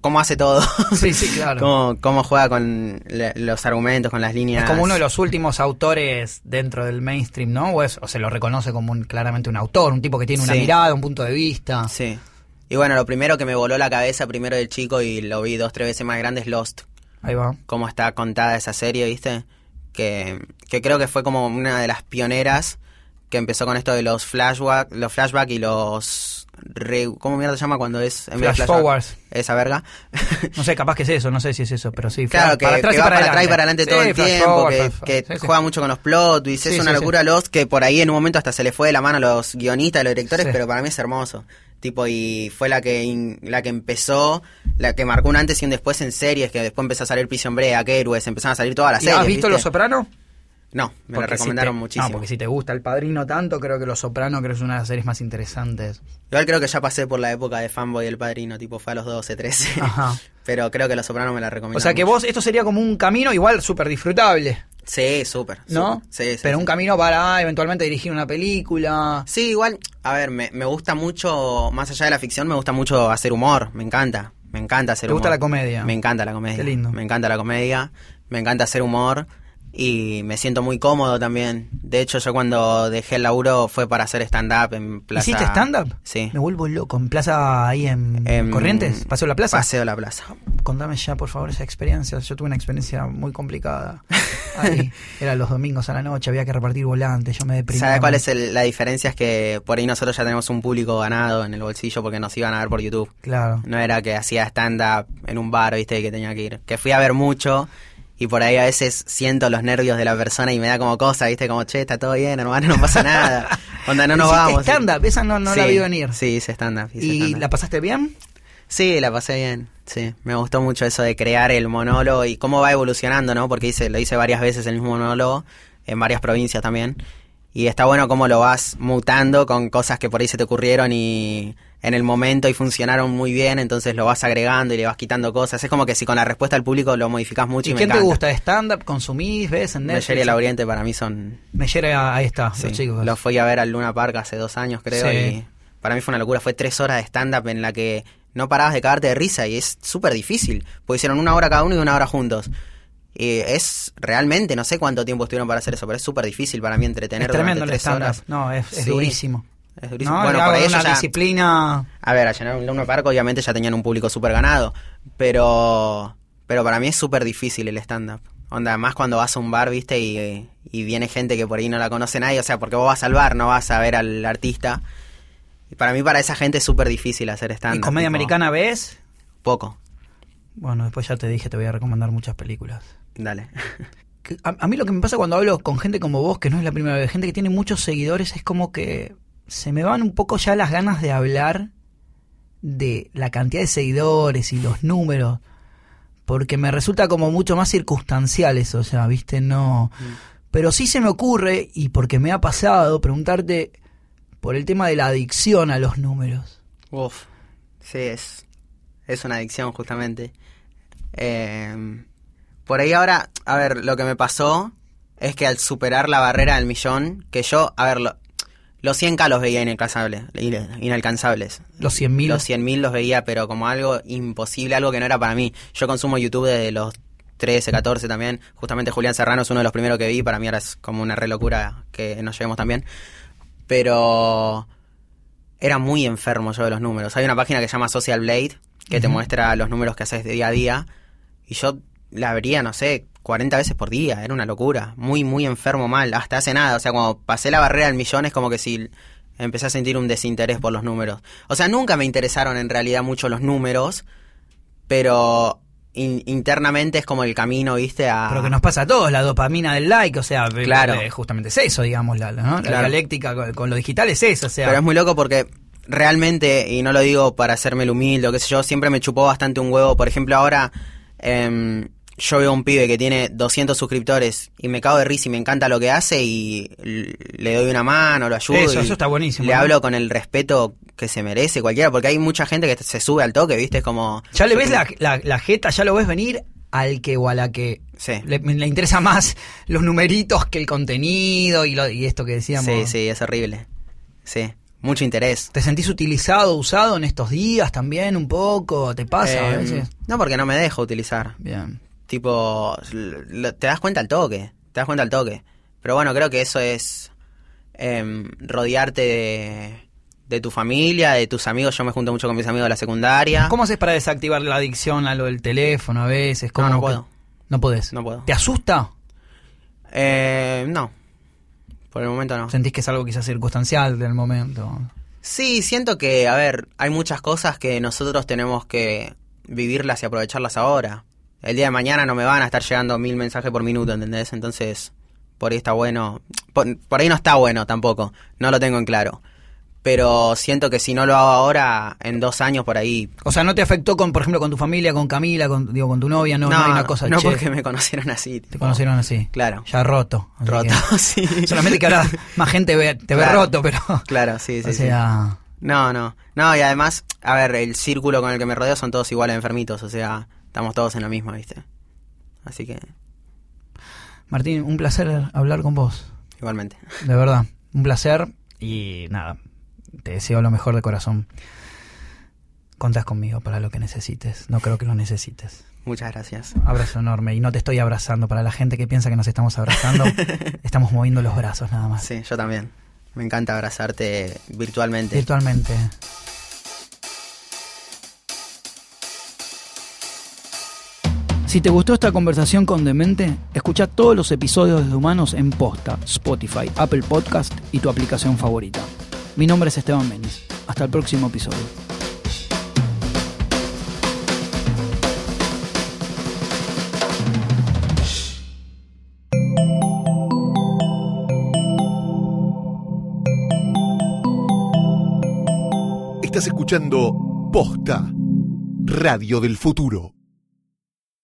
cómo hace todo. (laughs)
Sí, sí, claro.
cómo, cómo juega con le- los argumentos, con las líneas.
Es como uno de los últimos autores dentro del mainstream, ¿no? O, es- o se lo reconoce como un- claramente un autor, un tipo que tiene una
Sí.
mirada, un punto de vista.
Sí. Y bueno, lo primero que me voló la cabeza primero del chico y lo vi dos, tres veces más grande es Lost.
Ahí va.
cómo está contada esa serie, ¿viste? Que, que creo que fue como una de las pioneras que empezó con esto de los flashback, los flashback y los re- ¿cómo mierda se llama cuando es en vez de
Flash
flashback?
forwards.
Esa verga. (laughs)
No sé, capaz que es eso, no sé si es eso, pero sí.
claro,
flash-
que,
para atrás
que
y
va para atrás y para
adelante.
todo el
flash
tiempo,
forward,
que,
flash forward.
que
Sí, sí.
juega mucho con los plot twists, es una locura Lost que por ahí en un momento hasta se le fue de la mano a los guionistas, a los directores, pero para mí es hermoso. Tipo, y fue la que in- la que empezó, la que marcó un antes y un después en series, que después empezó a salir Prison Break, Héroes, empezaron a salir todas las
¿Y
series.
¿Has visto
¿viste?
Los Sopranos?
No, me
Porque
la recomendaron
si te-
muchísimo.
No, porque si te gusta El Padrino tanto, creo que Los Sopranos creo que es una de las series más interesantes.
Igual creo que ya pasé por la época de fanboy del padrino, tipo fue a los 12, 13.
Ajá. (laughs)
Pero creo que Los Sopranos me la recomendaron.
O sea que
mucho.
vos, esto sería como un camino igual súper disfrutable,
Sí, súper.
¿no?
Sí, sí,
Pero
sí.
un camino para eventualmente dirigir una película.
Sí, igual, a ver, me, me gusta mucho, más allá de la ficción, me gusta mucho hacer humor, me encanta. Me encanta hacer
¿Te gusta
humor.
la comedia?
Me encanta la comedia.
Qué lindo.
Me encanta la comedia, me encanta hacer humor y me siento muy cómodo también. De hecho, yo cuando dejé el laburo fue para hacer stand-up en Plaza...
¿Hiciste stand-up?
Sí.
Me vuelvo loco. ¿En plaza ahí en Corrientes? ¿Paseo la plaza?
Paseo la plaza.
Contame ya, por favor, esa experiencia. Yo tuve una experiencia muy complicada. Ahí, (laughs) era los domingos a la noche, había que repartir volantes, yo me deprimí.
¿Sabes cuál es el- la diferencia? Es que por ahí nosotros ya tenemos un público ganado en el bolsillo porque nos iban a ver por YouTube.
Claro.
No era que hacía stand-up en un bar, viste, que tenía que ir. Que fui a ver mucho y por ahí a veces siento los nervios de la persona y me da como cosa, viste, como, che, está todo bien, hermano, no pasa nada. (laughs) Onda, no nos
¿Hiciste
vamos.
stand-up? Esa no, no la
Sí,
vi venir.
Sí, hice stand-up.
¿Y la pasaste bien?
Sí, la pasé bien. Sí, me gustó mucho eso de crear el monólogo y cómo va evolucionando, ¿no? Porque hice, lo hice varias veces el mismo monólogo, en varias provincias también. Y está bueno cómo lo vas mutando con cosas que por ahí se te ocurrieron y en el momento y funcionaron muy bien, entonces lo vas agregando y le vas quitando cosas. Es como que si con la respuesta al público lo modificas mucho y,
¿Y
me
quién te
encanta.
gusta? ¿Stand-up? ¿Consumís? ¿Ves en Netflix?
Meyer y Lauriente para mí son...
Meyer, ahí está,
sí,
los chicos.
Los fui a ver al Luna Park hace dos años, creo,
Sí.
y para mí fue una locura. Fue tres horas de stand-up en la que no parabas de cagarte de risa y es súper difícil. Porque hicieron una hora cada uno y una hora juntos. Y es realmente, no sé cuánto tiempo estuvieron para hacer eso, pero es súper difícil para mí entretener
es tremendo el
tres
stand-up.
horas.
No, es, es
Sí.
durísimo.
Es durísimo.
No,
bueno, para ellos
una
ya-
disciplina...
A ver, a llenar un Luna Park obviamente ya tenían un público súper ganado, pero pero para mí es súper difícil el stand-up. Onda, más cuando vas a un bar, viste, y, y viene gente que por ahí no la conoce nadie, o sea, porque vos vas al bar, no vas a ver al artista. Y para mí, para esa gente es súper difícil hacer stand-up.
¿Y comedia
tipo,
americana ves?
Poco,
Bueno, después ya te dije, te voy a recomendar muchas películas.
dale. (laughs)
A, a mí lo que me pasa cuando hablo con gente como vos, que no es la primera vez, gente que tiene muchos seguidores, es como que se me van un poco ya las ganas de hablar de la cantidad de seguidores y los números, porque me resulta como mucho más circunstancial eso, o sea, viste, no... Pero sí se me ocurre, y porque me ha pasado, preguntarte por el tema de la adicción a los números.
Uf, sí, es, es una adicción justamente. Eh, por ahí ahora, a ver, lo que me pasó es que al superar la barrera del millón, que yo, a ver, lo- los 100k los veía inalcanzables, inalcanzables.
Los 100.000.
Los 100.000 los veía, pero como algo imposible, algo que no era para mí. Yo consumo YouTube desde los 13, 14 también. Justamente Julián Serrano es uno de los primeros que vi. Para mí ahora es como una re locura que nos llevemos también. Pero era muy enfermo yo de los números. Hay una página que se llama Social Blade que te muestra los números que haces de día a día. Y yo la vería, no sé, 40 veces por día. Era una locura. Muy, muy enfermo mal. Hasta hace nada. O sea, cuando pasé la barrera del millón es como que si empecé a sentir un desinterés por los números. O sea, nunca me interesaron en realidad mucho los números. Pero in- internamente es como el camino, ¿viste? A...
Pero que nos pasa a todos, la dopamina del like, o sea, eh,
Claro.
eh, justamente es eso, digamos, la, la- ¿no? la
Claro.
dialéctica con, con lo digital es eso, o sea,
Pero es muy loco porque realmente, y no lo digo para hacerme el humilde o qué sé yo, siempre me chupó bastante un huevo. Por ejemplo, ahora em, yo veo a un pibe que tiene 200 suscriptores y me cago de risa y me encanta lo que hace y le doy una mano, lo ayudo.
Eso,
y
eso está buenísimo,
Le
¿no?
hablo con el respeto que se merece cualquiera, porque hay mucha gente que se sube al toque, ¿viste? Es como...
ya le ves la, la, la jeta, ya lo ves venir al que o a la que
Sí.
le, le interesa más los numeritos que el contenido y, lo, y esto que decíamos.
Sí, sí, es horrible. Sí, mucho interés.
¿Te sentís utilizado, usado en estos días también un poco? ¿Te pasa a
Em,
veces?
no, porque no me dejo utilizar.
Bien.
Tipo, te das cuenta al toque, te das cuenta al toque. Pero bueno, creo que eso es em, rodearte de, de tu familia, de tus amigos. Yo me junto mucho con mis amigos de la secundaria.
¿Cómo haces para desactivar la adicción a lo del teléfono a veces? ¿Cómo
No, no puedo.
No podés.
No puedo.
¿Te asusta?
Eh, no, por el momento no.
¿Sentís que es algo quizás circunstancial del momento?
Sí, siento que, a ver, hay muchas cosas que nosotros tenemos que vivirlas y aprovecharlas ahora. El día de mañana no me van a estar llegando mil mensajes por minuto, ¿entendés? Entonces, por ahí está bueno. Por, por ahí no está bueno tampoco, no lo tengo en claro. Pero siento que si no lo hago ahora, en dos años por ahí...
O sea, ¿no te afectó con, por ejemplo, con tu familia, con Camila, con, digo, con tu novia? No, no, hay una cosa
no
che,
porque me conocieron así.
Te conocieron así.
Claro.
Ya roto.
Roto,
que- (laughs)
sí.
solamente que ahora más gente ve, te ve roto, pero...
Claro, sí, sí,
o
sí.
sea...
No, no. No, y además, a ver, el círculo con el que me rodeo son todos iguales enfermitos, o sea, estamos todos en la misma, ¿viste? Así que,
Martín, un placer hablar con vos.
igualmente.
De verdad. Un placer. Y nada, te deseo lo mejor de corazón. Contás conmigo para lo que necesites. No creo que lo necesites.
Muchas gracias.
Abrazo enorme. Y no te estoy abrazando. Para la gente que piensa que nos estamos abrazando, (laughs) estamos moviendo los brazos nada más.
Sí, yo también. Me encanta abrazarte virtualmente.
Virtualmente. Si te gustó esta conversación con Demente, escucha todos los episodios de Humanos en Posta, Spotify, Apple Podcast y tu aplicación favorita. Mi nombre es Esteban Menis. Hasta el próximo episodio.
Estás escuchando Posta, Radio del Futuro.